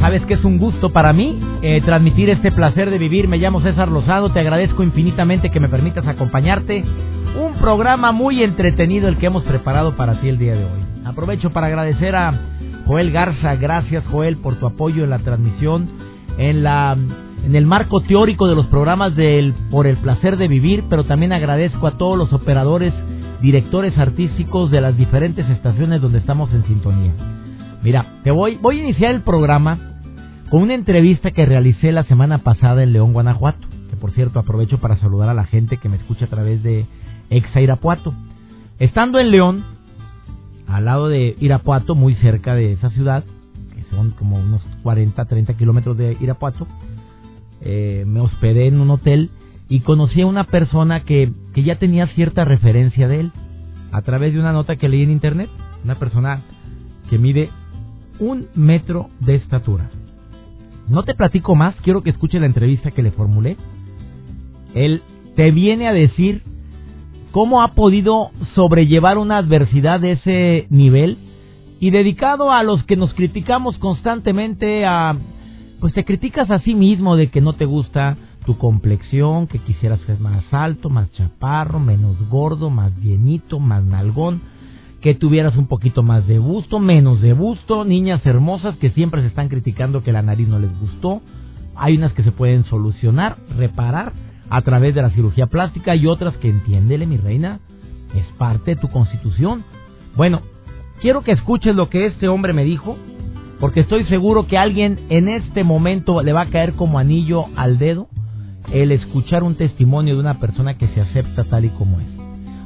Sabes que es un gusto para mí eh, transmitir este placer de vivir. Me llamo César Lozano, te agradezco infinitamente que me permitas acompañarte. Un programa muy entretenido el que hemos preparado para ti el día de hoy. Aprovecho para agradecer a Joel Garza, gracias Joel por tu apoyo en la transmisión, en la en el marco teórico de los programas del por el placer de vivir, pero también agradezco a todos los operadores, directores artísticos de las diferentes estaciones donde estamos en sintonía. Mira, te voy voy a iniciar el programa con una entrevista que realicé la semana pasada en León, Guanajuato, que por cierto aprovecho para saludar a la gente que me escucha a través de Exa Irapuato. Estando en León, al lado de Irapuato, muy cerca de esa ciudad, que son como unos 40, 30 kilómetros de Irapuato, eh, me hospedé en un hotel y conocí a una persona que, que ya tenía cierta referencia de él a través de una nota que leí en internet. Una persona que mide un metro de estatura. No te platico más, quiero que escuche la entrevista que le formulé. Él te viene a decir cómo ha podido sobrellevar una adversidad de ese nivel y dedicado a los que nos criticamos constantemente a pues te criticas a sí mismo de que no te gusta tu complexión, que quisieras ser más alto, más chaparro, menos gordo, más llenito, más nalgón, que tuvieras un poquito más de busto, menos de busto, niñas hermosas que siempre se están criticando que la nariz no les gustó. Hay unas que se pueden solucionar, reparar a través de la cirugía plástica y otras que entiéndele, mi reina, es parte de tu constitución. Bueno, quiero que escuches lo que este hombre me dijo, porque estoy seguro que alguien en este momento le va a caer como anillo al dedo el escuchar un testimonio de una persona que se acepta tal y como es.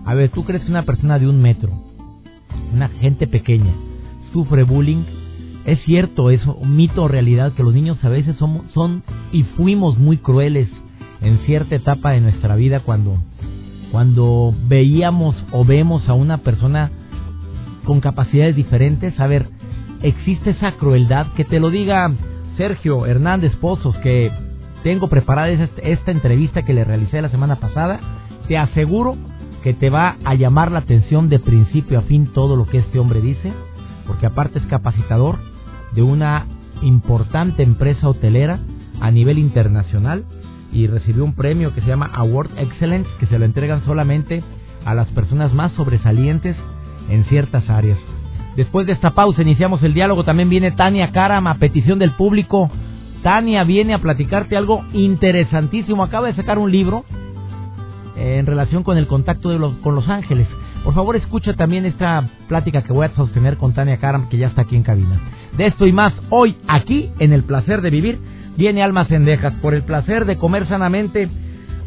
A ver, ¿tú crees que una persona de un metro, una gente pequeña, sufre bullying? Es cierto, es un mito o realidad que los niños a veces somos, son y fuimos muy crueles en cierta etapa de nuestra vida cuando, cuando veíamos o vemos a una persona con capacidades diferentes. A ver, existe esa crueldad. Que te lo diga Sergio Hernández Pozos, que tengo preparada esta entrevista que le realicé la semana pasada. Te aseguro que te va a llamar la atención de principio a fin todo lo que este hombre dice, porque aparte es capacitador de una importante empresa hotelera a nivel internacional y recibió un premio que se llama Award Excellence, que se lo entregan solamente a las personas más sobresalientes en ciertas áreas. Después de esta pausa iniciamos el diálogo. También viene Tania Karam a petición del público. Tania viene a platicarte algo interesantísimo. Acaba de sacar un libro en relación con el contacto de los, con los ángeles. Por favor, escucha también esta plática que voy a sostener con Tania Karam, que ya está aquí en cabina. De esto y más hoy, aquí, en El Placer de Vivir, viene Almas Cendejas por el placer de comer sanamente.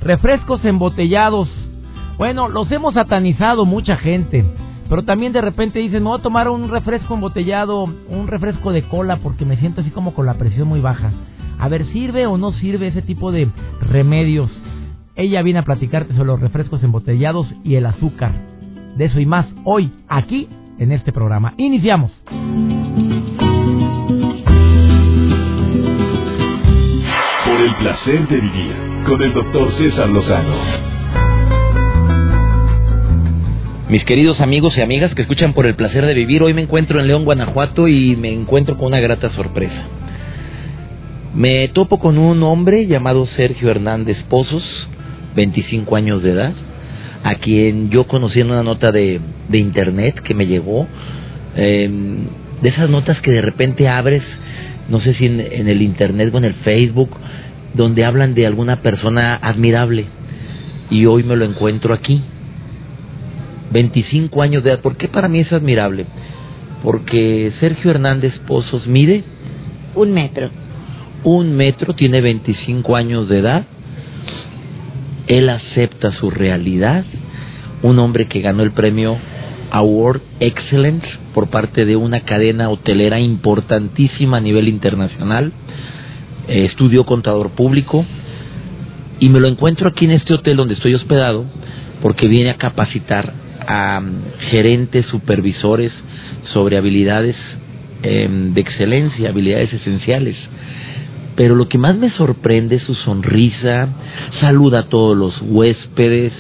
Refrescos embotellados. Bueno, los hemos satanizado mucha gente. Pero también de repente dicen, a tomar un refresco embotellado, un refresco de cola porque me siento así como con la presión muy baja. A ver, ¿sirve o no sirve ese tipo de remedios? Ella viene a platicarte sobre los refrescos embotellados y el azúcar. De eso y más hoy, aquí, en este programa. Iniciamos. Por el placer de vivir con el doctor César Lozano. Mis queridos amigos y amigas que escuchan por el placer de vivir, hoy me encuentro en León, Guanajuato y me encuentro con una grata sorpresa. Me topo con un hombre llamado Sergio Hernández Pozos, 25 años de edad, a quien yo conocí en una nota de, de internet que me llegó, em, de esas notas que de repente abres, no sé si en, en el internet o en el Facebook, donde hablan de alguna persona admirable. Y hoy me lo encuentro aquí 25 años de edad. ¿Por qué para mí es admirable? Porque Sergio Hernández Pozos mide... Un metro. Un metro, tiene 25 años de edad. Él acepta su realidad. Un hombre que ganó el premio Award Excellence por parte de una cadena hotelera importantísima a nivel internacional. Eh, estudió contador público y me lo encuentro aquí en este hotel donde estoy hospedado porque viene a capacitar a um, gerentes, supervisores sobre habilidades em, de excelencia, habilidades esenciales. Pero lo que más me sorprende es su sonrisa, saluda a todos los huéspedes,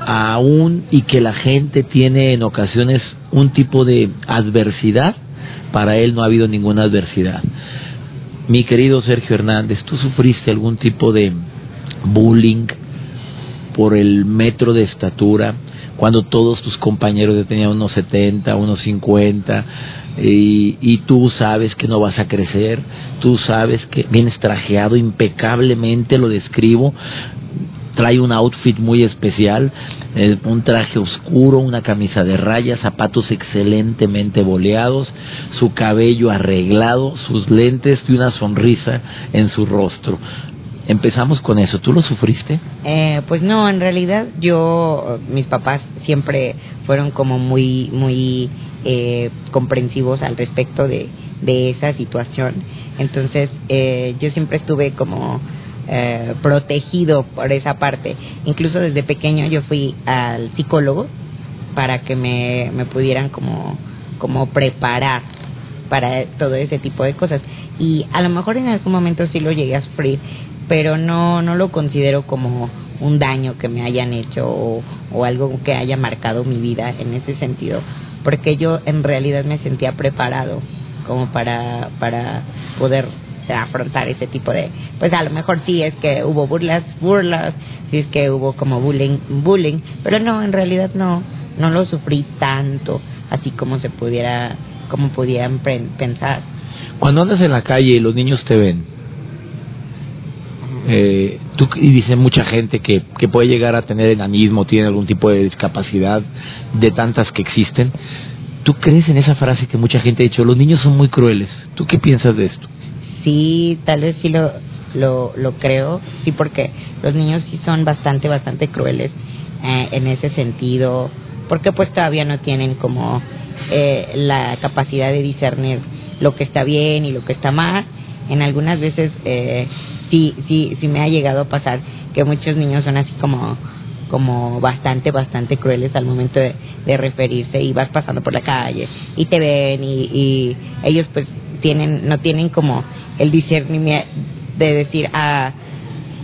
aún y que la gente tiene en ocasiones un tipo de adversidad, para él no ha habido ninguna adversidad. Mi querido Sergio Hernández, ¿tú sufriste algún tipo de bullying por el metro de estatura? Cuando todos tus compañeros tenían unos 70, unos 50, y, y, tú sabes que no vas a crecer, tú sabes que vienes trajeado impecablemente, lo describo, trae un outfit muy especial, eh, un traje oscuro, una camisa de rayas, zapatos excelentemente boleados, su cabello arreglado, sus lentes y una sonrisa en su rostro. Empezamos con eso. ¿Tú lo sufriste? Eh, pues no, en realidad yo, mis papás siempre fueron como muy, muy eh, comprensivos al respecto de, de esa situación. Entonces eh, yo siempre estuve como eh, protegido por esa parte. Incluso desde pequeño yo fui al psicólogo para que me, me pudieran como, como preparar para todo ese tipo de cosas. Y a lo mejor en algún momento sí lo llegué a sufrir, pero no, no lo considero como un daño que me hayan hecho o, o algo que haya marcado mi vida en ese sentido, porque yo en realidad me sentía preparado como para, para poder afrontar ese tipo de, pues a lo mejor sí es que hubo burlas, burlas, sí es que hubo como bullying, bullying, pero no, en realidad no, no lo sufrí tanto, así como se pudiera, como pudieran pensar. Cuando andas en la calle y los niños te ven, eh, tú, y dice mucha gente que, puede llegar a tener enanismo, tiene algún tipo de discapacidad, de tantas que existen. ¿Tú crees en esa frase que mucha gente ha dicho, los niños son muy crueles? ¿Tú qué piensas de esto? sí, tal vez sí lo, lo, lo creo, sí, porque los niños sí son bastante, bastante crueles eh, en ese sentido, porque pues todavía no tienen como eh, la capacidad de discernir lo que está bien y lo que está mal. En algunas veces eh, sí, sí, sí me ha llegado a pasar que muchos niños son así como como bastante, bastante crueles al momento de, referirse y vas pasando por la calle y te ven y, y ellos pues tienen, no tienen como el discernimiento de decir, ah,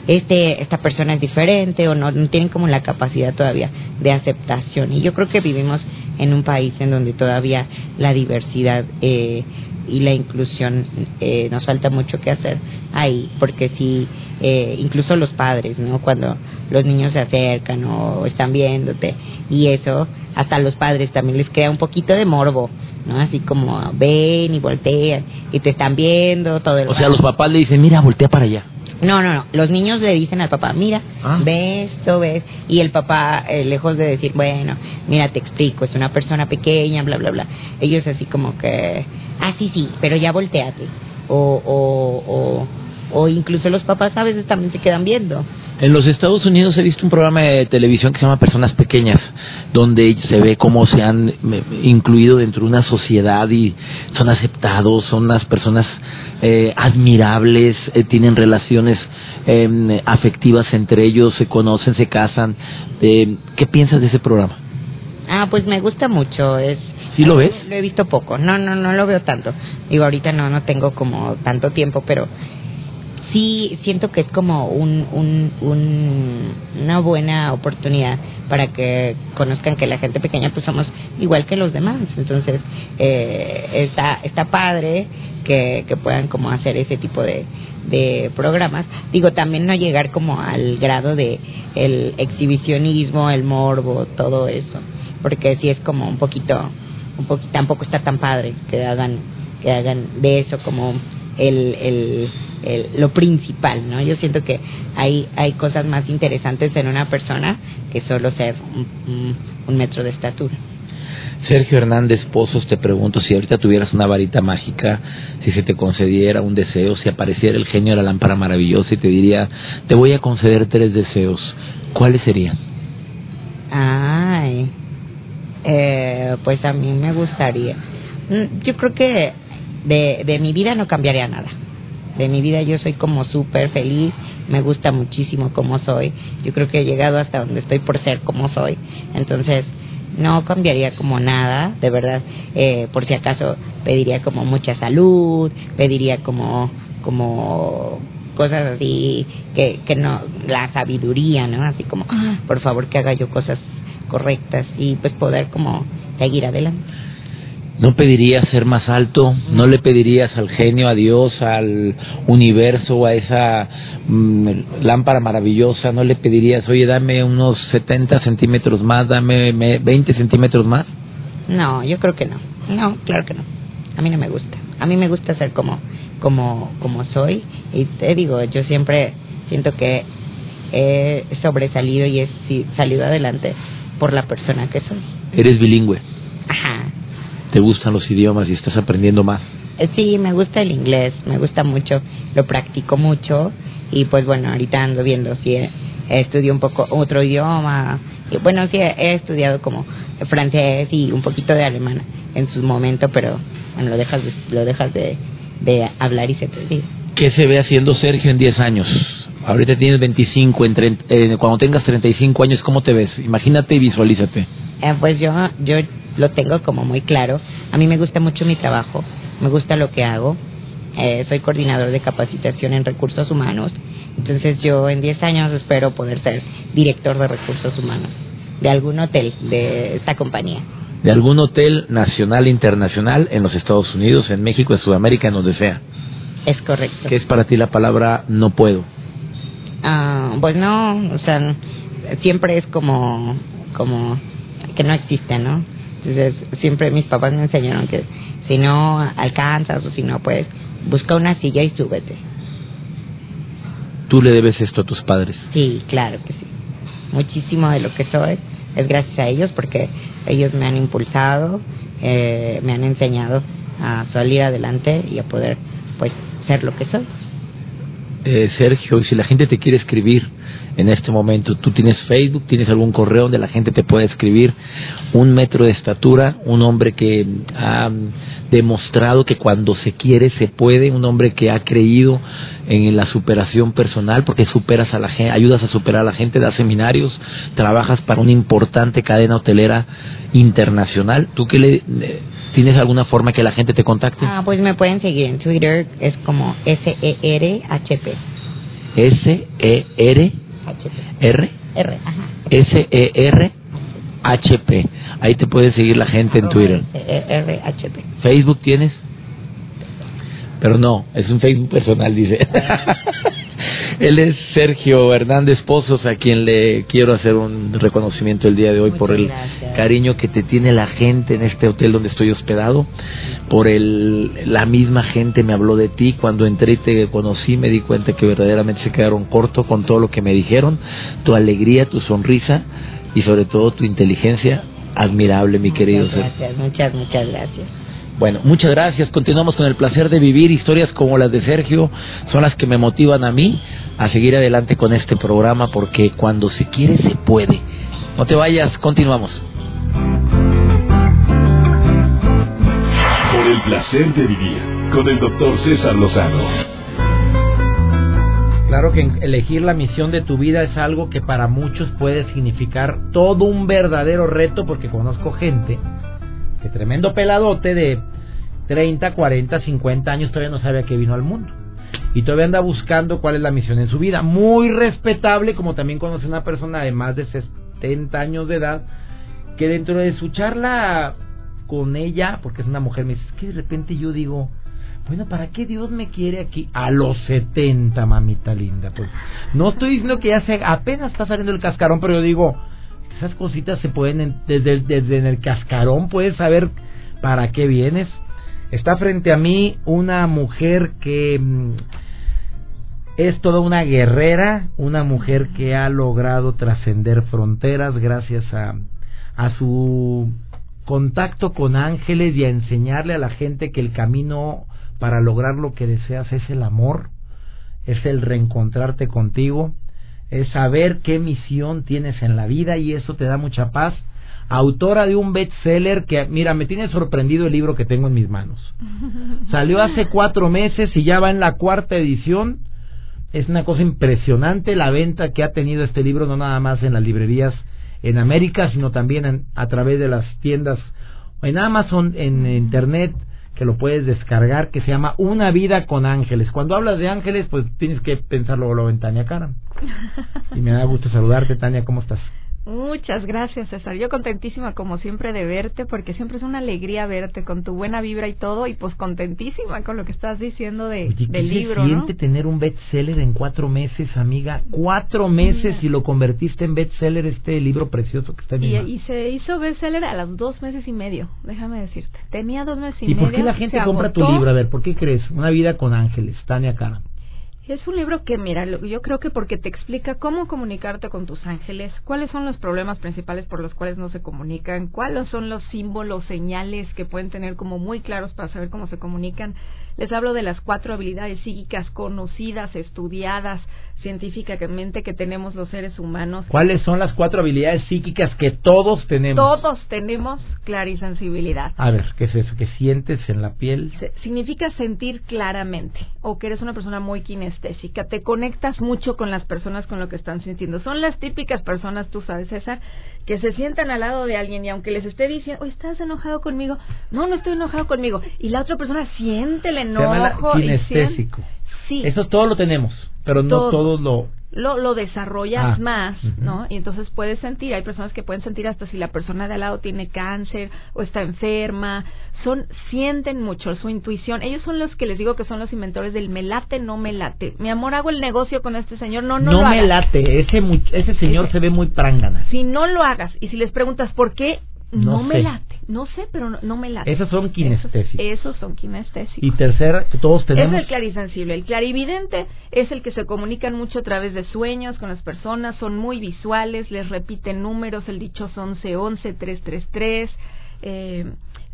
este, esta persona es diferente o no, no tienen como la capacidad todavía de aceptación. Y yo creo que vivimos en un país en donde todavía la diversidad eh, y la inclusión eh, nos falta mucho que hacer ahí, porque si eh, incluso los padres, ¿no? Cuando los niños se acercan o están viéndote y eso, hasta los padres también les crea un poquito de morbo, ¿no? Así como ven y voltean y te están viendo todo el O sea, los papás le dicen, mira, voltea para allá. No, no, no. Los niños le dicen al papá, mira, ah. ves esto, ves. Y el papá, eh, lejos de decir, bueno, mira, te explico, es una persona pequeña, bla, bla, bla. Ellos así como que, ah, sí, sí, pero ya volteate. O, o, o, o incluso los papás a veces también se quedan viendo. En los Estados Unidos he visto un programa de televisión que se llama Personas Pequeñas, donde se ve cómo se han incluido dentro de una sociedad y son aceptados, son unas personas eh, admirables, eh, tienen relaciones em, afectivas entre ellos, se conocen, se casan. ¿Qué piensas de ese programa? Ah, pues me gusta mucho. Es, ¿Sí lo ves? Lo he visto poco. No, no, no lo veo tanto. Digo, ahorita no, no tengo como tanto tiempo, pero sí siento que es como un, un, una buena oportunidad para que conozcan que la gente pequeña pues somos igual que los demás. Entonces eh, está está padre que, que puedan como hacer ese tipo de, de programas. Digo también no llegar como al grado de el exhibicionismo el morbo todo eso porque sí es como un poquito un poquito tampoco está tan padre que hagan que hagan de eso como el, el lo principal, ¿no? Yo siento que hay, hay cosas más interesantes en una persona que solo ser un, metro de estatura. Sergio Hernández Pozos, te pregunto si ahorita tuvieras una varita mágica, si se te concediera un deseo, si apareciera el genio de la lámpara maravillosa y te diría, te voy a conceder tres deseos, ¿cuáles serían? Ay, eh, pues a mí me gustaría. Mm, yo creo que de, de mi vida no cambiaría nada. De mi vida yo soy como súper feliz, me gusta muchísimo como soy. Yo creo que he llegado hasta donde estoy por ser como soy. Entonces, no cambiaría como nada, de verdad. Eh, por si acaso pediría como mucha salud, pediría como, como cosas así, que, que no, la sabiduría, ¿no? Así como, ah, por favor que haga yo cosas correctas y pues poder como seguir adelante. ¿No pedirías ser más alto? ¿No le pedirías al genio, a Dios, al universo, a esa mm, lámpara maravillosa? ¿No le pedirías, oye, dame unos 70 centímetros más, dame 20 centímetros más? No, yo creo que no. No, claro que no. A mí no me gusta. A mí me gusta ser como, como, como soy. Y te digo, yo siempre siento que he sobresalido y he salido adelante por la persona que soy. Eres bilingüe. Ajá. ¿Te gustan los idiomas y estás aprendiendo más? Eh, sí, me gusta el inglés, me gusta mucho, lo practico mucho y pues bueno, ahorita ando viendo si estudio un poco otro idioma. Y bueno, sí, he estudiado como francés y un poquito de alemán en su momento, pero bueno, lo dejas de, lo dejas de, de hablar y se te olvida. ¿Qué se ve haciendo Sergio en 10 años? Ahorita tienes 25, en eh, cuando tengas 35 años, ¿cómo te ves? Imagínate y visualízate. Eh, pues yo, yo lo tengo como muy claro. A mí me gusta mucho mi trabajo, me gusta lo que hago. Eh, soy coordinador de capacitación en recursos humanos. Entonces yo en 10 años espero poder ser director de recursos humanos de algún hotel de esta compañía. De algún hotel nacional, internacional en los Estados Unidos, en México, en Sudamérica, en donde sea. Es correcto. ¿Qué es para ti la palabra no puedo? Ah, pues no, o sea, siempre es como, como que no existe, ¿no? Entonces, siempre mis papás me enseñaron que si no alcanzas o si no, pues busca una silla y súbete. ¿Tú le debes esto a tus padres? Sí, claro que sí. Muchísimo de lo que soy es gracias a ellos porque ellos me han impulsado, eh, me han enseñado a salir adelante y a poder pues ser lo que soy. Eh, Sergio, si la gente te quiere escribir en este momento, tú tienes Facebook, tienes algún correo donde la gente te puede escribir, un metro de estatura, un hombre que ha demostrado que cuando se quiere se puede, un hombre que ha creído en la superación personal, porque superas a la gente, ayudas a superar a la gente, das seminarios, trabajas para una importante cadena hotelera internacional. ¿Tú qué le ¿Tienes alguna forma que la gente te contacte? Ah, pues me pueden seguir en Twitter, es como S-E-R-H-P. S-E-R. R. R, ajá. S-E-R-H-P. Ahí te puede seguir la gente en Twitter. S-E-R-H-P. ¿Facebook tienes? Pero no, es un Facebook personal, dice. Él es Sergio Hernández Pozos, a quien le quiero hacer un reconocimiento el día de hoy por el cariño que te tiene la gente en este hotel donde estoy hospedado, por el, la misma gente me habló de ti, cuando entré y te conocí me di cuenta que verdaderamente se quedaron cortos con todo lo que me dijeron, tu alegría, tu sonrisa y sobre todo tu inteligencia admirable, mi querido Sergio. Muchas, muchas gracias. Bueno, muchas gracias. Continuamos con el placer de vivir. Historias como las de Sergio son las que me motivan a mí a seguir adelante con este programa porque cuando se quiere se puede. No te vayas, continuamos. Por el placer de vivir con el doctor César Lozano. Claro que elegir la misión de tu vida es algo que para muchos puede significar todo un verdadero reto porque conozco gente que tremendo peladote de 30, 40, 50 años todavía no sabe a qué vino al mundo. Y todavía anda buscando cuál es la misión en su vida. Muy respetable, como también conoce una persona de más de 70 años de edad, que dentro de su charla con ella, porque es una mujer, me dice, es que de repente yo digo, bueno, ¿para qué Dios me quiere aquí a los 70, mamita linda? Pues no estoy diciendo que ya se apenas está saliendo el cascarón, pero yo digo, esas cositas se pueden, desde, desde en el cascarón puedes saber para qué vienes. Está frente a mí una mujer que mm, es toda una guerrera, una mujer que ha logrado trascender fronteras gracias a, a su contacto con ángeles y a enseñarle a la gente que el camino para lograr lo que deseas es el amor, es el reencontrarte contigo, es saber qué misión tienes en la vida y eso te da mucha paz. autora de un bestseller que, mira, me tiene sorprendido el libro que tengo en mis manos. Salió hace cuatro meses y ya va en la cuarta edición. Es una cosa impresionante la venta que ha tenido este libro, no nada más en las librerías en América, sino también a través de las tiendas en Amazon, en Internet, que lo puedes descargar, que se llama Una vida con ángeles. Cuando hablas de ángeles, pues tienes que pensarlo luego en Tania Karam. Y me da gusto saludarte, Tania, ¿cómo estás? Muchas gracias, César. Yo contentísima como siempre de verte, porque siempre es una alegría verte con tu buena vibra y todo, y pues contentísima con lo que estás diciendo de, del libro. Se siente tener un bestseller en cuatro meses, amiga? Cuatro meses y lo convertiste en bestseller este libro precioso que está en y, y se hizo bestseller a los dos meses y medio, déjame decirte. Tenía dos meses y, medio. ¿Y por qué la gente compra tu libro? A ver, ¿por qué crees? Una vida con ángeles, Tania Cara. Es un libro que, mira, yo creo que porque te explica cómo comunicarte con tus ángeles, cuáles son los problemas principales por los cuales no se comunican, cuáles son los símbolos, señales que pueden tener como muy claros para saber cómo se comunican. Les hablo de las cuatro habilidades psíquicas conocidas, estudiadas, científicamente que tenemos los seres humanos. ¿Cuáles son las cuatro habilidades psíquicas que todos tenemos? Todos tenemos clarisensibilidad. A ver, ¿qué es eso? ¿Qué sientes en la piel? significa sentir claramente o que eres una persona muy kinestésica. Te conectas mucho con las personas con lo que están sintiendo. Son las típicas personas, tú sabes, César, que se sientan al lado de alguien y aunque les esté diciendo, ¿estás enojado conmigo? No, no estoy enojado conmigo. Y la otra persona siente el enojo. kinestésico. Sí. Eso todo lo tenemos, pero no todos lo lo, lo desarrollas ah, más, ¿no? Y entonces puedes sentir, hay personas que pueden sentir hasta si la persona de al lado tiene cáncer o está enferma, son, sienten mucho su intuición, ellos son los que les digo que son los inventores del me late, no me late, mi amor, hago el negocio con este señor, no, no, no me late, ese, ese señor se ve muy prángana. Si no lo hagas y si les preguntas por qué, no, me late. No sé, pero no, me late. Esos son kinestésicos. Esos, son kinestésicos. Y tercera, todos tenemos. Es el clarisensible. El clarividente es el que se comunican mucho a través de sueños con las personas, son muy visuales, les repiten números, el dichoso 1111, 333. Eh,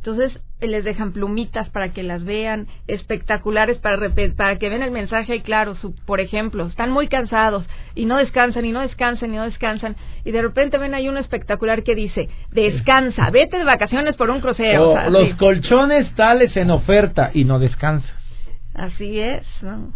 entonces les dejan plumitas para que las vean, espectaculares para, para que vean el mensaje y claro, su, por ejemplo, están muy cansados y no descansan y no descansan y no descansan y de repente ven ahí un espectacular que dice, descansa, vete de vacaciones por un crucero. los colchones tales en oferta y no descansas. Así es, ¿no?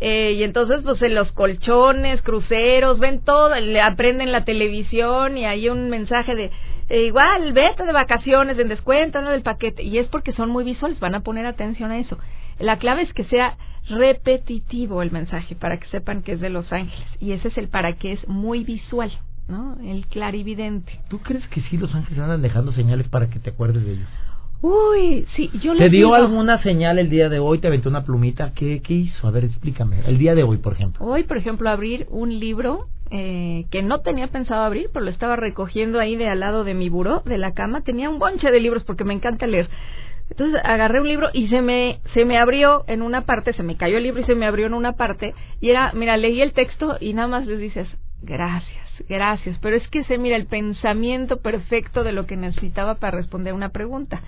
Eh, y entonces, pues en los colchones, cruceros, ven todo, le aprenden la televisión y hay un mensaje de e igual, vete de vacaciones, en descuento, ¿no? Del paquete. Y es porque son muy visuales, van a poner atención a eso. La clave es que sea repetitivo el mensaje para que sepan que es de Los Ángeles. Y ese es el para que es muy visual, ¿no? El clarividente. ¿Tú crees que sí Los Ángeles andan dejando señales para que te acuerdes de ellos? Uy, sí, yo ¿Te dio alguna señal el día de hoy? ¿Te aventó una plumita? ¿Qué, ¿Qué hizo? A ver, explícame. El día de hoy, por ejemplo. Hoy, por ejemplo, abrir un libro eh, que no tenía pensado abrir, pero lo estaba recogiendo ahí de al lado de mi buró, de la cama. Tenía un bonche de libros porque me encanta leer. Entonces agarré un libro y se me, se me abrió en una parte, se me cayó el libro y se me abrió en una parte. Y era, mira, leí el texto y nada más les dices, gracias, gracias. Pero es que se mira el pensamiento perfecto de lo que necesitaba para responder una pregunta.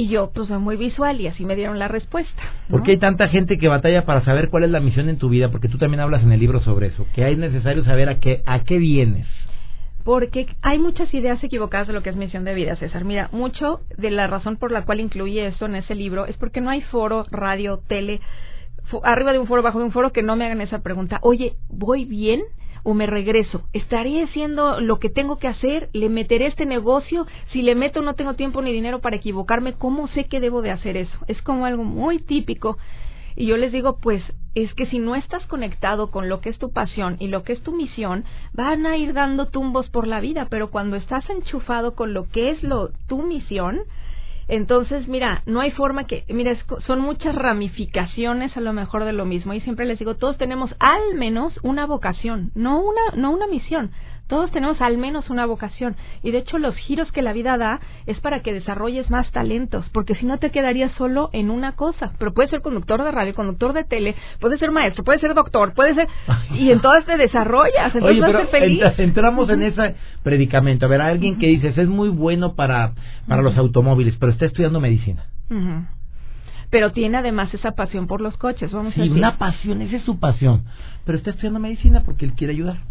Y yo, pues, soy muy visual y así me dieron la respuesta. ¿Por qué hay tanta gente que batalla para saber cuál es la misión en tu vida? Porque tú también hablas en el libro sobre eso, que hay necesario saber a qué, a qué vienes. Porque hay muchas ideas equivocadas de lo que es misión de vida, César. Mira, mucho de la razón por la cual incluye esto en ese libro es porque no hay foro, radio, tele, arriba de un foro, bajo de un foro que no me hagan esa pregunta. Oye, ¿voy bien? O me regreso? ¿Estaré haciendo lo que tengo que hacer? ¿Le meteré este negocio? Si le meto no tengo tiempo ni dinero para equivocarme, ¿cómo sé que debo de hacer eso? Es como algo muy típico. Y yo les digo, pues es que si no estás conectado con lo que es tu pasión y lo que es tu misión, van a ir dando tumbos por la vida, pero cuando estás enchufado con lo que es lo tu misión, entonces, mira, no hay forma que, mira, son muchas ramificaciones a lo mejor de lo mismo. Y siempre les digo, todos tenemos al menos una vocación, no una, no una misión. Todos tenemos al menos una vocación y de hecho los giros que la vida da es para que desarrolles más talentos, porque si no te quedarías solo en una cosa. Pero puedes ser conductor de radio, conductor de tele, puedes ser maestro, puedes ser doctor, puedes ser y entonces te desarrollas, entonces Oye, feliz. entramos en ese predicamento. A ver, alguien que dices es muy bueno para para los automóviles, pero está estudiando medicina. pero tiene además esa pasión por los coches, vamos a decir. una pasión, esa es su pasión, pero está estudiando medicina porque él quiere ayudar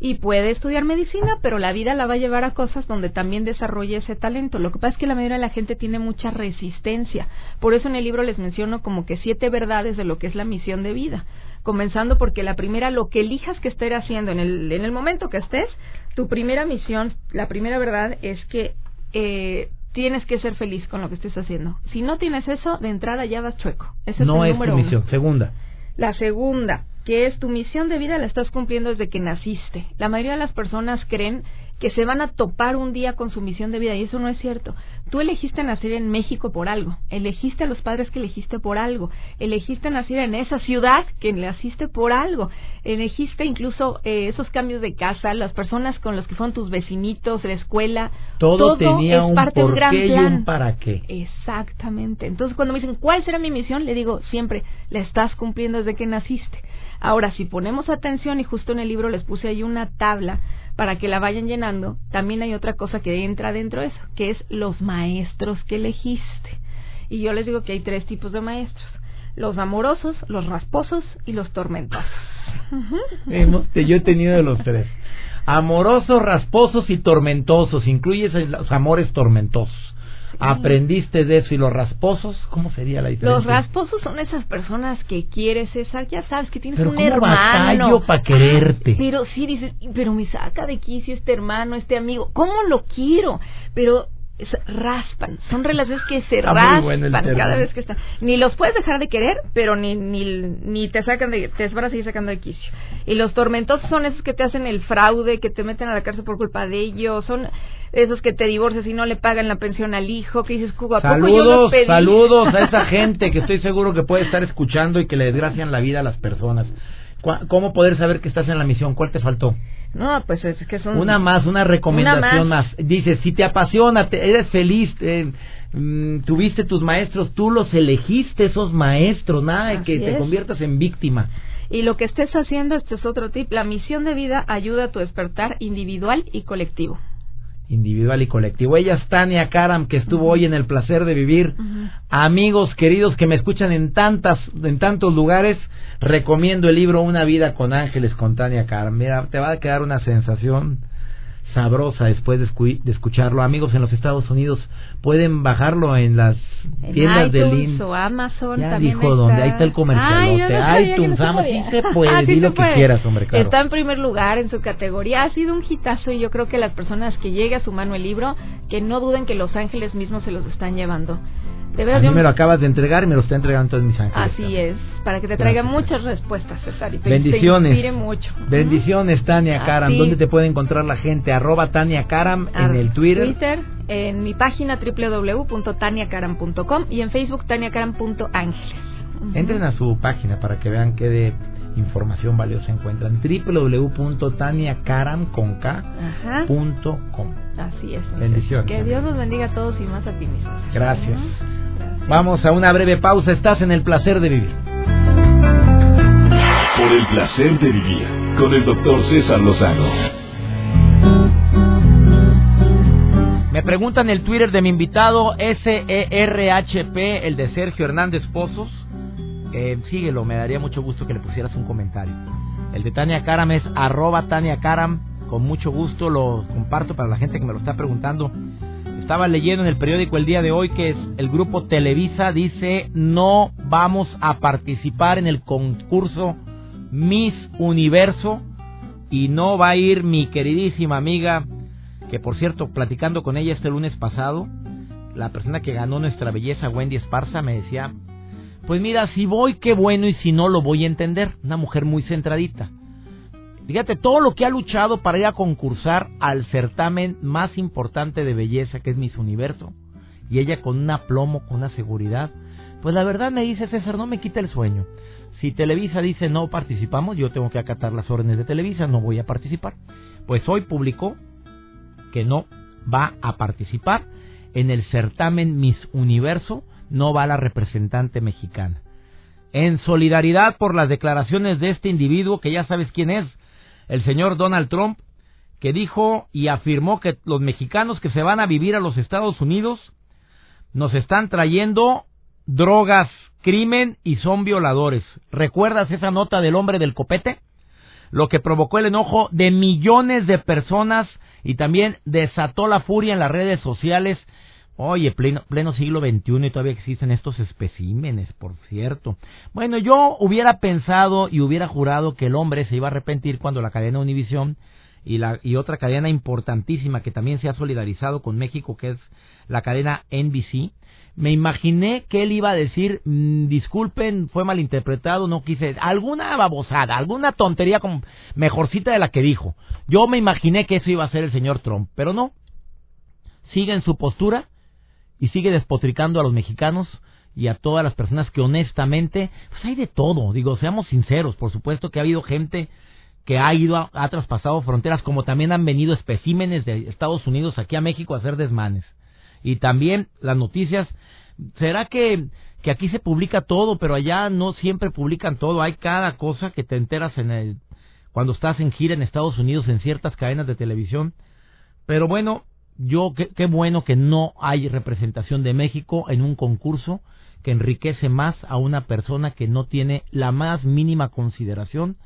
y puede estudiar medicina, pero la vida la va a llevar a cosas donde también desarrolle ese talento. Lo que pasa es que la mayoría de la gente tiene mucha resistencia. Por eso en el libro les menciono como que siete verdades de lo que es la misión de vida. Comenzando porque la primera, lo que elijas que estés haciendo en el, en el momento que estés, tu primera misión, la primera verdad es que eh, tienes que ser feliz con lo que estés haciendo. Si no tienes eso, de entrada ya vas chueco. Ese no es, el número tu misión. Segunda. La segunda, que es tu misión de vida, la estás cumpliendo desde que naciste. La mayoría de las personas creen que se van a topar un día con su misión de vida y eso no es cierto. Tú elegiste nacer en México por algo, elegiste a los padres que elegiste por algo, elegiste nacer en esa ciudad que naciste por algo, elegiste incluso eh, esos cambios de casa, las personas con los que fueron tus vecinitos, la escuela, todo, tenía un parte un gran y un para qué. Exactamente. Entonces cuando me dicen, ¿cuál será mi misión? Le digo, siempre, la estás cumpliendo desde que naciste. Ahora, si ponemos atención, y justo en el libro les puse ahí una tabla para que la vayan llenando, también hay otra cosa que entra dentro de eso, que es los maestros que elegiste. Y yo les digo que hay tres tipos de maestros. Los amorosos, los rasposos y los tormentosos. yo he tenido de los tres. Amorosos, rasposos y tormentosos. Incluyes los amores tormentosos. ¿Aprendiste de eso y los rasposos? ¿Cómo sería la diferencia? Los rasposos son esas personas que quieres, César. Ya sabes que tienes pero un ¿cómo hermano. para quererte. pero sí dices, pero me saca de quicio este hermano, este amigo. ¿Cómo lo quiero? Pero raspan, son relaciones que se raspan cada vez que están. Ni los puedes dejar de querer, pero ni, ni, ni te sacan de, te van a seguir sacando de quicio. Y los tormentosos son esos que te hacen el fraude, que te meten a la cárcel por culpa de ellos, son esos que te divorcias y no le pagan la pensión al hijo, que dices, Cuba, saludos, saludos a esa gente que estoy seguro que puede estar escuchando y que le desgracian la vida a las personas. ¿Cómo poder saber que estás en la misión? ¿Cuál te faltó? No, pues es que son... Una más, una recomendación más. Dice, si te apasiona, te, eres feliz, eh, mm, tuviste tus maestros, tú los elegiste, esos maestros, nada de que te conviertas en víctima. Y lo que estés haciendo, este es otro tip, la misión de vida ayuda a tu despertar individual y colectivo individual y colectivo. Ella es Tania Karam, que estuvo hoy en el placer de vivir. Amigos queridos que me escuchan en tantas, en tantos lugares, recomiendo el libro Una vida con ángeles con Tania Karam. Mira, te va a quedar una sensación sabrosa después de, escucharlo. Amigos en los Estados Unidos pueden bajarlo en las tiendas de Lin. o Amazon ya también dijo donde ahí está el comercial. iTunes, Amazon, sí se puede, di lo que quieras, hombre, claro. Está en primer lugar en su categoría, ha sido un hitazo y yo creo que las personas que llegue a su mano el libro, que no duden que los ángeles mismos se los están llevando. De a mí me lo acabas de entregar y me lo está entregando todos mis ángeles. Así es, para que te traiga muchas respuestas, César. Y Bendiciones. mucho. Bendiciones, Tania Karam. ¿Dónde te puede encontrar la gente? Arroba Tania Karam en el Twitter. Twitter, en mi página www.taniacaram.com y en Facebook taniacaram.ángeles. Entren a su página para que vean qué de información valiosa encuentran. www.taniacaram.com Así es. Bendiciones. Que Dios los bendiga a todos y más a ti mismo. Gracias. Vamos a una breve pausa. Estás en el placer de vivir. Por el placer de vivir con el doctor César Lozano. Me preguntan el Twitter de mi invitado SERHP, el de Sergio Hernández Pozos. Eh, síguelo, me daría mucho gusto que le pusieras un comentario. El de Tania Karam es arroba Tania Karam. Con mucho gusto lo comparto para la gente que me lo está preguntando. Estaba leyendo en el periódico el día de hoy que el grupo Televisa dice no vamos a participar en el concurso Miss Universo y no va a ir mi queridísima amiga, que por cierto, platicando con ella este lunes pasado, la persona que ganó nuestra belleza, Wendy Esparza, me decía, pues mira, si voy, qué bueno, y si no, lo voy a entender. Una mujer muy centradita. Fíjate todo lo que ha luchado para ir a concursar al certamen más importante de belleza que es Miss Universo. Y ella con un aplomo, con una seguridad. Pues la verdad me dice César, no me quita el sueño. Si Televisa dice no participamos, yo tengo que acatar las órdenes de Televisa, no voy a participar. Pues hoy publicó que no va a participar en el certamen Miss Universo, no va la representante mexicana. En solidaridad por las declaraciones de este individuo, que ya sabes quién es, el señor Donald Trump, que dijo y afirmó que los mexicanos que se van a vivir a los Estados Unidos nos están trayendo drogas, crimen y son violadores. ¿Recuerdas esa nota del hombre del copete? lo que provocó el enojo de millones de personas y también desató la furia en las redes sociales. Oye, pleno, pleno siglo XXI y todavía existen estos especímenes, por cierto. Bueno, yo hubiera pensado y hubiera jurado que el hombre se iba a arrepentir cuando la cadena Univisión y, la, y otra cadena importantísima que también se ha solidarizado con México, que es la cadena NBC, me imaginé que él iba a decir, mm, disculpen, fue malinterpretado, no quise, alguna babosada, alguna tontería como mejorcita de la que dijo. Yo me imaginé que eso iba a ser el señor Trump, pero no. Sigue en su postura y sigue despotricando a los mexicanos y a todas las personas que honestamente, pues hay de todo, digo, seamos sinceros, por supuesto que ha habido gente que ha ido, a, ha traspasado fronteras, como también han venido especímenes de Estados Unidos aquí a México a hacer desmanes. Y también las noticias ¿Será que, que aquí se publica todo, pero allá no siempre publican todo? Hay cada cosa que te enteras en el, cuando estás en gira en Estados Unidos en ciertas cadenas de televisión. Pero bueno, yo qué, bueno que no hay representación de México en un concurso que enriquece más a una persona que no tiene la más mínima consideración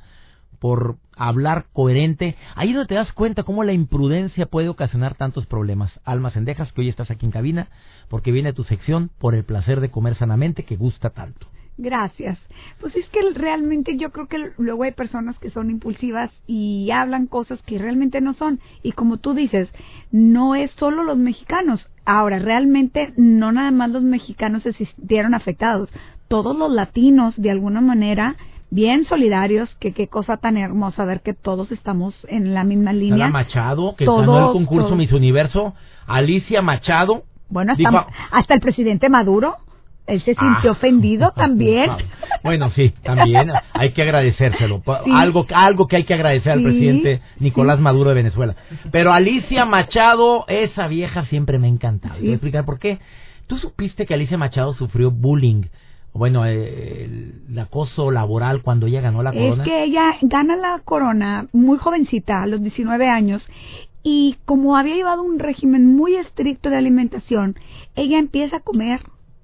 por hablar coherente. Ahí donde te das cuenta cómo la imprudencia puede ocasionar tantos problemas. Almas Endejas, que hoy estás aquí en cabina, porque viene tu sección por el placer de comer sanamente que gusta tanto. Gracias. Pues es que realmente yo creo que luego hay personas que son impulsivas y hablan cosas que realmente no son. Y como tú dices, no es solo los mexicanos. Ahora, realmente no nada más los mexicanos se sintieron afectados. Todos los latinos, de alguna manera, bien solidarios, que qué cosa tan hermosa ver que todos estamos en la misma línea. Machado, que ganó el concurso Miss Universo, Alicia Machado. Bueno, hasta, hasta el presidente Maduro, él se sintió ah. ofendido también. Bueno, sí, también hay que agradecérselo. Algo, algo que hay que agradecer al presidente Nicolás Maduro de Venezuela. Pero Alicia Machado, esa vieja siempre me ha encantado. Voy a explicar por qué. ¿Tú supiste que Alicia Machado sufrió bullying bueno, eh, el, acoso laboral cuando ella ganó la corona? Es que ella gana la corona muy jovencita, a los 19 años, y como había llevado un régimen muy estricto de alimentación, ella empieza a comer,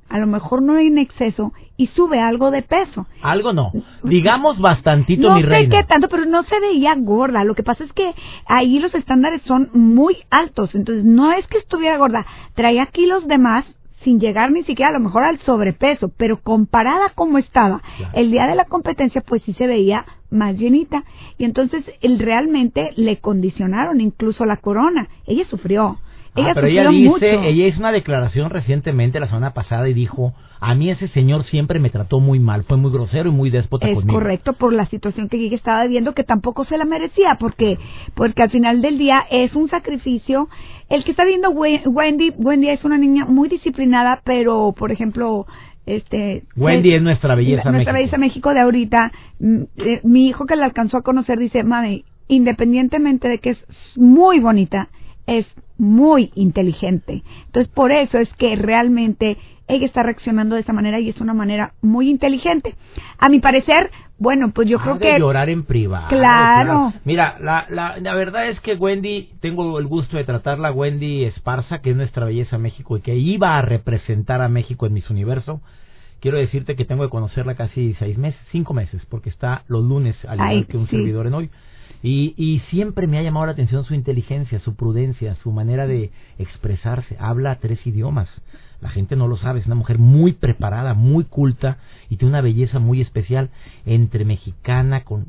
a lo mejor no en exceso, y sube algo de peso. Algo no, digamos bastantito, no mi reina. No sé qué tanto, pero no se veía gorda. Lo que pasa es que ahí los estándares son muy altos, entonces no es que estuviera gorda, traía kilos de más sin llegar ni siquiera a lo mejor al sobrepeso, pero comparada como estaba el día de la competencia, pues sí se veía más llenita. Y entonces él realmente le condicionaron incluso la corona. Ella sufrió. Ah, pero ella dice, ella hizo una declaración recientemente la semana pasada y dijo, a mí ese señor siempre me trató muy mal, fue muy grosero y muy déspota es conmigo. Es correcto por la situación que ella estaba viviendo que tampoco se la merecía porque porque al final del día es un sacrificio. El que está viendo Wendy, Wendy es una niña muy disciplinada, pero por ejemplo, este Wendy es nuestra belleza nuestra belleza México de ahorita mm, eh, mi hijo que la alcanzó a conocer dice mami independientemente de que es muy bonita es muy inteligente. Entonces, por eso es que realmente ella está reaccionando de esa manera y es una manera muy inteligente. A mi parecer, bueno, pues yo creo de que... llorar en privado. Claro. Mira, la, la, la, verdad es que Wendy, tengo el gusto de tratarla, Wendy Esparza, que es nuestra belleza México y que iba a representar a México en Miss Universo. Quiero decirte que tengo que conocerla casi seis meses, cinco meses, porque está los lunes al igual que un servidor en hoy. Y, y siempre me ha llamado la atención su inteligencia, su prudencia, su manera de expresarse. Habla tres idiomas. La gente no lo sabe, es una mujer muy preparada, muy culta y tiene una belleza muy especial entre mexicana con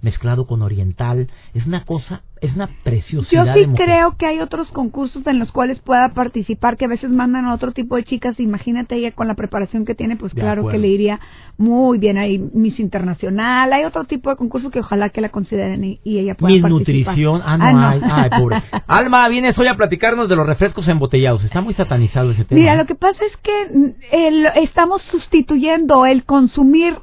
mezclado con oriental. Es una cosa es una preciosidad. Yo sí creo que hay otros concursos en los cuales pueda participar, que a veces mandan a otro tipo de chicas. Imagínate ella con la preparación que tiene, pues claro que le iría muy bien. Hay Miss Internacional, hay otro tipo de concursos que ojalá que la consideren y, ella pueda Miss Nutrición, ah, no, ah. Ay, pobre. Alma, vienes hoy a platicarnos de los refrescos embotellados. Está muy satanizado ese tema. Mira, lo que pasa es que mm, el, estamos sustituyendo el consumir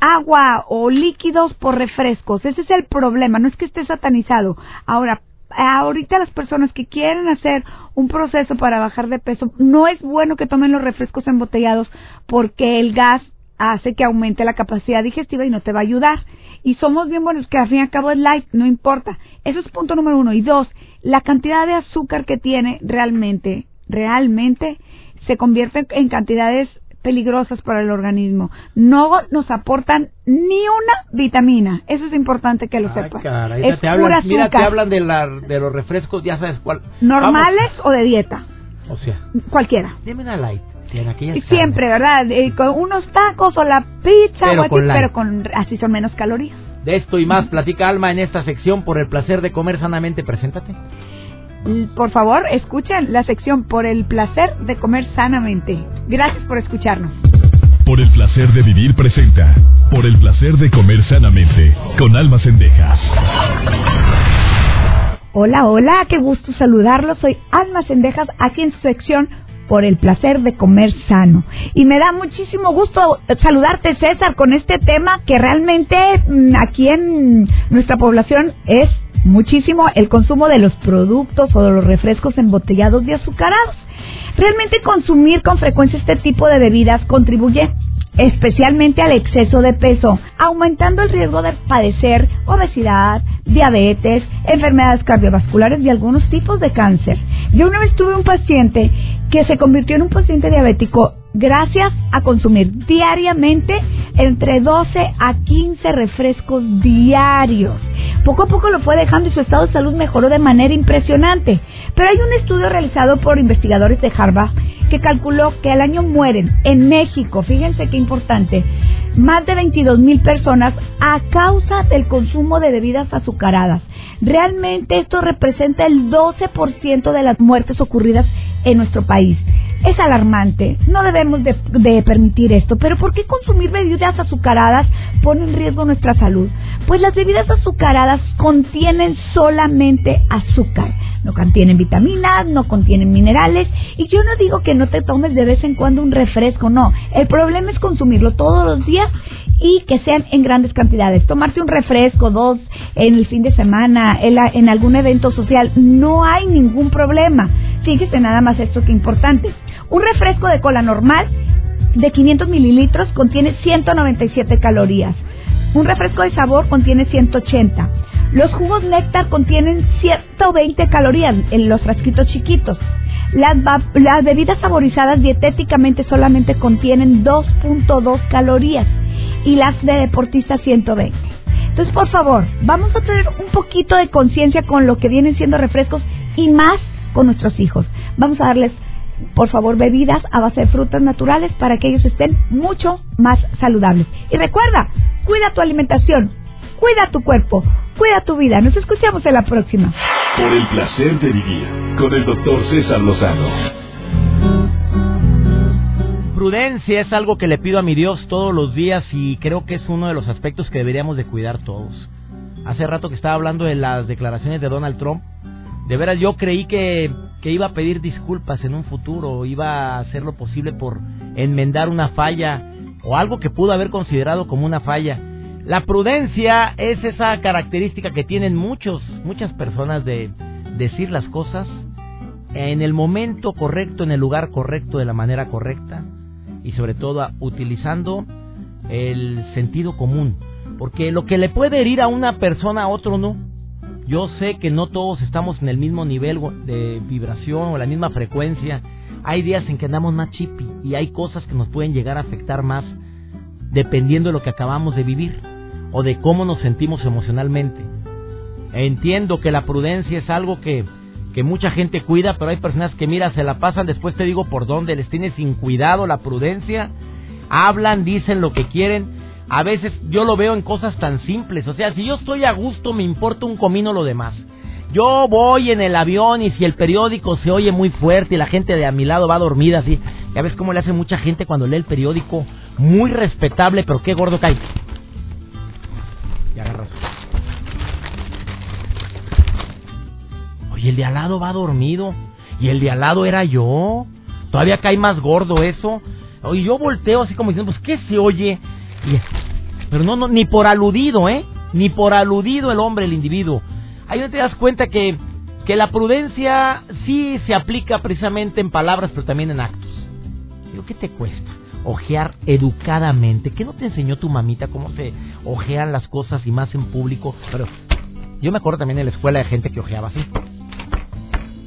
agua o líquidos por refrescos. Ese es el problema, no es que esté satanizado. Ahora, ahorita las personas que quieren hacer un proceso para bajar de peso, no es bueno que tomen los refrescos embotellados porque el gas hace que aumente la capacidad digestiva y no te va a ayudar. Y somos bien buenos que al fin y al cabo es light, no importa. Eso es punto número uno. Y dos, la cantidad de azúcar que tiene realmente, realmente se convierte en cantidades peligrosas para el organismo. No nos aportan ni una vitamina. Eso es importante que lo sepan. es te hablan, mira, te hablan de, la, de los refrescos, ya sabes cuál. ¿Normales o de dieta? O sea. Cualquiera. Dime una light. Siempre, ¿verdad? Eh, con unos tacos o la pizza, pero, con, pero con así son menos calorías. De esto y más, platica Alma en esta sección por el placer de comer sanamente. Preséntate. Por favor, escuchen la sección por el placer de comer sanamente. Gracias por escucharnos. Por el placer de vivir presenta. Por el placer de comer sanamente. Con Alma Cendejas. Hola, hola, qué gusto saludarlos. Soy Alma Cendejas aquí en su sección por el placer de comer sano. Y me da muchísimo gusto saludarte, César, con este tema que realmente mm, aquí en nuestra población es muchísimo el consumo de los productos o de los refrescos embotellados y azucarados. Realmente consumir con frecuencia este tipo de bebidas contribuye especialmente al exceso de peso, aumentando el riesgo de padecer obesidad, diabetes, enfermedades cardiovasculares y algunos tipos de cáncer. Yo una vez tuve un paciente que se convirtió en un paciente diabético gracias a consumir diariamente entre 12 a 15 refrescos diarios. Poco a poco lo fue dejando y su estado de salud mejoró de manera impresionante. Pero hay un estudio realizado por investigadores de Harvard que calculó que al año mueren en México, fíjense qué importante, más de 22 mil personas a causa del consumo de bebidas azucaradas. Realmente esto representa el 12% de las muertes ocurridas en nuestro país. Es alarmante, no debemos de, permitir esto, pero ¿por qué consumir bebidas azucaradas pone en riesgo nuestra salud? Pues las bebidas azucaradas contienen solamente azúcar, no contienen vitaminas, no contienen minerales, y yo no digo que no te tomes de vez en cuando un refresco, no, el problema es consumirlo todos los días y que sean en grandes cantidades. Tomarte un refresco, dos en el fin de semana, en, en algún evento social, no hay ningún problema. Fíjese nada más esto que importante. Un refresco de cola normal de 500 mililitros contiene 197 calorías. Un refresco de sabor contiene 180. Los jugos néctar contienen 120 calorías en los frasquitos chiquitos. Las, las bebidas saborizadas dietéticamente solamente contienen 2.2 calorías y las de deportistas 120. Entonces, por favor, vamos a tener un poquito de conciencia con lo que vienen siendo refrescos y más con nuestros hijos. Vamos a darles por favor, bebidas a base de frutas naturales para que ellos estén mucho más saludables. Y recuerda, cuida tu alimentación, cuida tu cuerpo, cuida tu vida. Nos escuchamos en la próxima. Por el placer de vivir con el doctor César Lozano. Prudencia es algo que le pido a mi Dios todos los días y creo que es uno de los aspectos que deberíamos de cuidar todos. Hace rato que estaba hablando de las declaraciones de Donald Trump, de veras yo creí que que iba a pedir disculpas en un futuro, iba a hacer lo posible por enmendar una falla o algo que pudo haber considerado como una falla. La prudencia es esa característica que tienen muchos, muchas personas de decir las cosas en el momento correcto, en el lugar correcto, de la manera correcta y sobre todo utilizando el sentido común. Porque lo que le puede herir a una persona a otro no. Yo sé que no todos estamos en el mismo nivel de vibración o la misma frecuencia. Hay días en que andamos más chippy y hay cosas que nos pueden llegar a afectar más dependiendo de lo que acabamos de vivir o de cómo nos sentimos emocionalmente. Entiendo que la prudencia es algo que, que mucha gente cuida, pero hay personas que, mira, se la pasan, después te digo por dónde, les tiene sin cuidado la prudencia, hablan, dicen lo que quieren a veces yo lo veo en cosas tan simples. O sea, si yo estoy a gusto, me importa un comino lo demás. Yo voy en el avión y si el periódico se oye muy fuerte y la gente de a mi lado va dormida así, ya ves cómo le hace mucha gente cuando lee el periódico, muy respetable, pero qué gordo cae. Y agarras. Oye, el de al lado va dormido y el de al lado era yo. Todavía cae más gordo eso. Oye, yo volteo así como diciendo, pues ¿qué se oye? Pero no, no, ni por aludido, ¿eh? Ni por aludido el hombre, el individuo. Ahí no te das cuenta que, que la prudencia sí se aplica precisamente en palabras, pero también en actos. Digo, ¿qué te cuesta? Ojear educadamente. ¿Qué no te enseñó tu mamita cómo se ojean las cosas y más en público? Pero yo me acuerdo también en la escuela de gente que ojeaba así.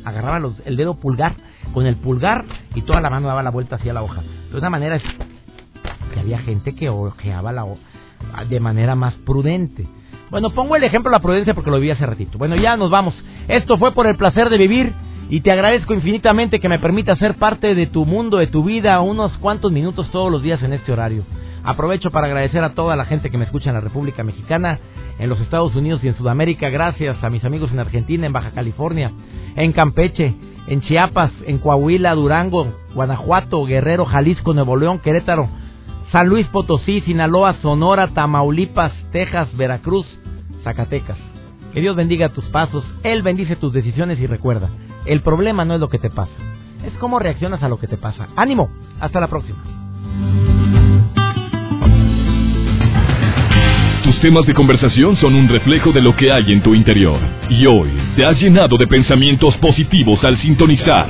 Agarraba el dedo pulgar con el pulgar y toda la mano daba la vuelta hacia la hoja. De una manera había gente que ojeaba la de manera más prudente. Bueno, pongo el ejemplo de la prudencia porque lo vi hace ratito. Bueno, ya nos vamos. Esto fue por el placer de vivir y te agradezco infinitamente que me permita ser parte de tu mundo, de tu vida, unos cuantos minutos todos los días en este horario. Aprovecho para agradecer a toda la gente que me escucha en la República Mexicana, en los Estados Unidos y en Sudamérica. Gracias a mis amigos en Argentina, en Baja California, en Campeche, en Chiapas, en Coahuila, Durango, Guanajuato, Guerrero, Jalisco, Nuevo León, Querétaro, San Luis Potosí, Sinaloa, Sonora, Tamaulipas, Texas, Veracruz, Zacatecas. Que Dios bendiga tus pasos, Él bendice tus decisiones y recuerda, el problema no es lo que te pasa, es cómo reaccionas a lo que te pasa. Ánimo, hasta la próxima. Tus temas de conversación son un reflejo de lo que hay en tu interior. Y hoy te has llenado de pensamientos positivos al sintonizar.